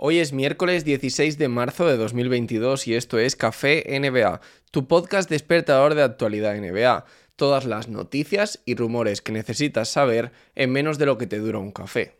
Hoy es miércoles 16 de marzo de 2022 y esto es Café NBA, tu podcast despertador de actualidad NBA. Todas las noticias y rumores que necesitas saber en menos de lo que te dura un café.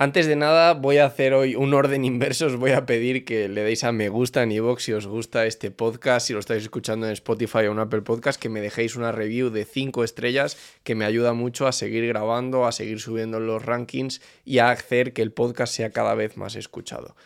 Antes de nada, voy a hacer hoy un orden inverso. Os voy a pedir que le deis a me gusta en iVoox si os gusta este podcast, si lo estáis escuchando en Spotify o en Apple Podcast, que me dejéis una review de 5 estrellas que me ayuda mucho a seguir grabando, a seguir subiendo los rankings y a hacer que el podcast sea cada vez más escuchado.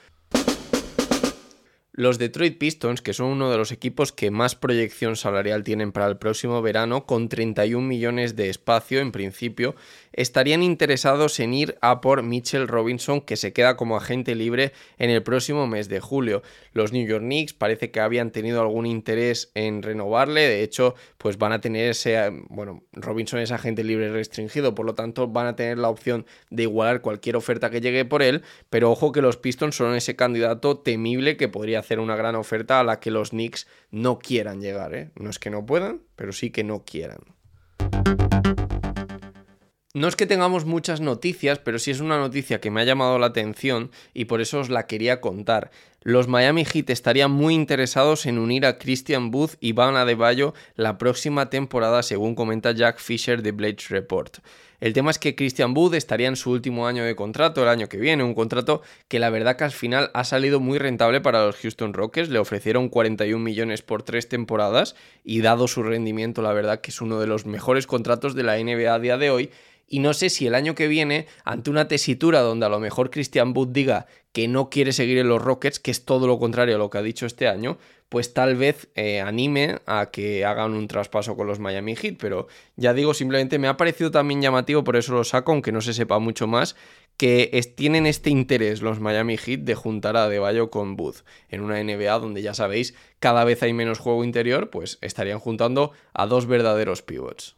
Los Detroit Pistons, que son uno de los equipos que más proyección salarial tienen para el próximo verano, con 31 millones de espacio en principio, estarían interesados en ir a por Mitchell Robinson, que se queda como agente libre en el próximo mes de julio. Los New York Knicks parece que habían tenido algún interés en renovarle, de hecho, pues van a tener ese, bueno, Robinson es agente libre restringido, por lo tanto van a tener la opción de igualar cualquier oferta que llegue por él, pero ojo que los Pistons son ese candidato temible que podría hacer una gran oferta a la que los Knicks no quieran llegar. ¿eh? No es que no puedan, pero sí que no quieran. No es que tengamos muchas noticias, pero sí es una noticia que me ha llamado la atención y por eso os la quería contar. Los Miami Heat estarían muy interesados en unir a Christian Booth y Van Adebayo la próxima temporada, según comenta Jack Fisher de Blades Report. El tema es que Christian Booth estaría en su último año de contrato, el año que viene, un contrato que la verdad que al final ha salido muy rentable para los Houston Rockets, le ofrecieron 41 millones por tres temporadas y dado su rendimiento, la verdad que es uno de los mejores contratos de la NBA a día de hoy y no sé si el año que viene, ante una tesitura donde a lo mejor Christian Wood diga que no quiere seguir en los Rockets, que es todo lo contrario a lo que ha dicho este año, pues tal vez eh, anime a que hagan un traspaso con los Miami Heat. Pero ya digo, simplemente me ha parecido también llamativo, por eso lo saco, aunque no se sepa mucho más, que tienen este interés los Miami Heat de juntar a Deballo con Booth. En una NBA donde ya sabéis, cada vez hay menos juego interior, pues estarían juntando a dos verdaderos pivots.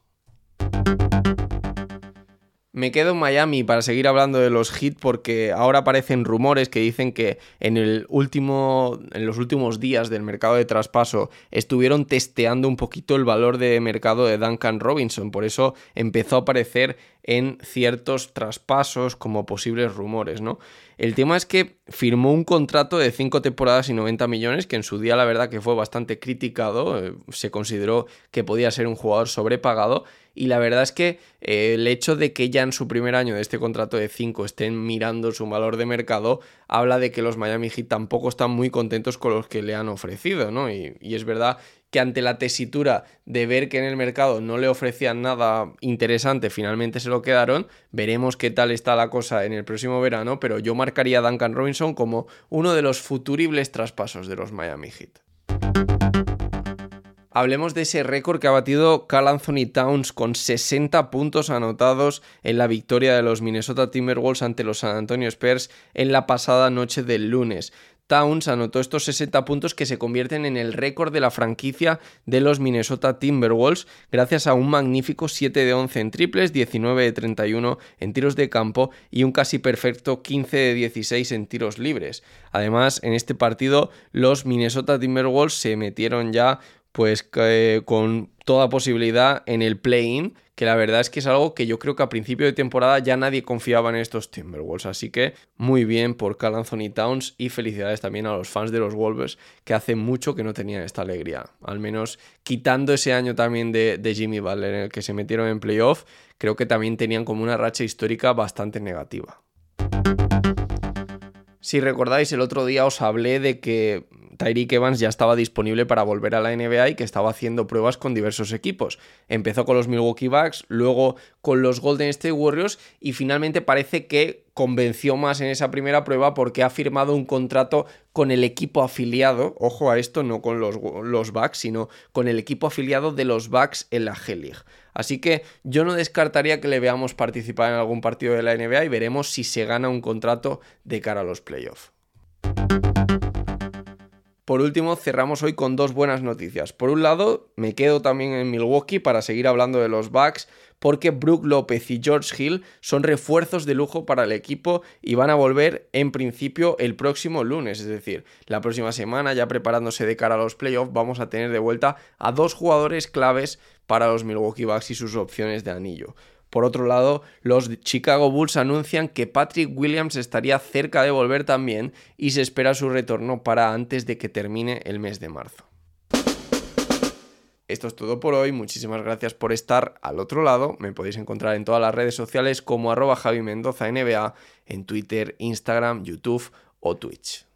Me quedo en Miami para seguir hablando de los hits porque ahora aparecen rumores que dicen que en, el último, en los últimos días del mercado de traspaso estuvieron testeando un poquito el valor de mercado de Duncan Robinson. Por eso empezó a aparecer en ciertos traspasos como posibles rumores, ¿no? El tema es que firmó un contrato de 5 temporadas y 90 millones, que en su día la verdad que fue bastante criticado, eh, se consideró que podía ser un jugador sobrepagado y la verdad es que eh, el hecho de que ya en su primer año de este contrato de 5 estén mirando su valor de mercado habla de que los Miami Heat tampoco están muy contentos con los que le han ofrecido, ¿no? Y, y es verdad que ante la tesitura de ver que en el mercado no le ofrecían nada interesante, finalmente se lo quedaron. Veremos qué tal está la cosa en el próximo verano, pero yo marcaría a Duncan Robinson como uno de los futuribles traspasos de los Miami Heat. Hablemos de ese récord que ha batido Carl Anthony Towns con 60 puntos anotados en la victoria de los Minnesota Timberwolves ante los San Antonio Spurs en la pasada noche del lunes. Towns anotó estos 60 puntos que se convierten en el récord de la franquicia de los Minnesota Timberwolves gracias a un magnífico 7 de 11 en triples, 19 de 31 en tiros de campo y un casi perfecto 15 de 16 en tiros libres. Además, en este partido los Minnesota Timberwolves se metieron ya pues con toda posibilidad en el play-in, que la verdad es que es algo que yo creo que a principio de temporada ya nadie confiaba en estos Timberwolves. Así que muy bien por Cal Anthony Towns y felicidades también a los fans de los Wolves que hace mucho que no tenían esta alegría. Al menos quitando ese año también de, de Jimmy Butler en el que se metieron en playoff, creo que también tenían como una racha histórica bastante negativa. Si recordáis, el otro día os hablé de que Tyreek Evans ya estaba disponible para volver a la NBA y que estaba haciendo pruebas con diversos equipos. Empezó con los Milwaukee Bucks, luego con los Golden State Warriors y finalmente parece que convenció más en esa primera prueba porque ha firmado un contrato con el equipo afiliado, ojo a esto, no con los, Bucks, sino con el equipo afiliado de los Bucks en la G-League. Así que yo no descartaría que le veamos participar en algún partido de la NBA y veremos si se gana un contrato de cara a los playoffs. Por último, cerramos hoy con dos buenas noticias. Por un lado, me quedo también en Milwaukee para seguir hablando de los Bucks, porque Brook López y George Hill son refuerzos de lujo para el equipo y van a volver en principio el próximo lunes, es decir, la próxima semana, ya preparándose de cara a los playoffs, vamos a tener de vuelta a dos jugadores claves para los Milwaukee Bucks y sus opciones de anillo. Por otro lado, los Chicago Bulls anuncian que Patrick Williams estaría cerca de volver también y se espera su retorno para antes de que termine el mes de marzo. Esto es todo por hoy, muchísimas gracias por estar al otro lado, me podéis encontrar en todas las redes sociales como arroba Javi Mendoza NBA, en Twitter, Instagram, YouTube o Twitch.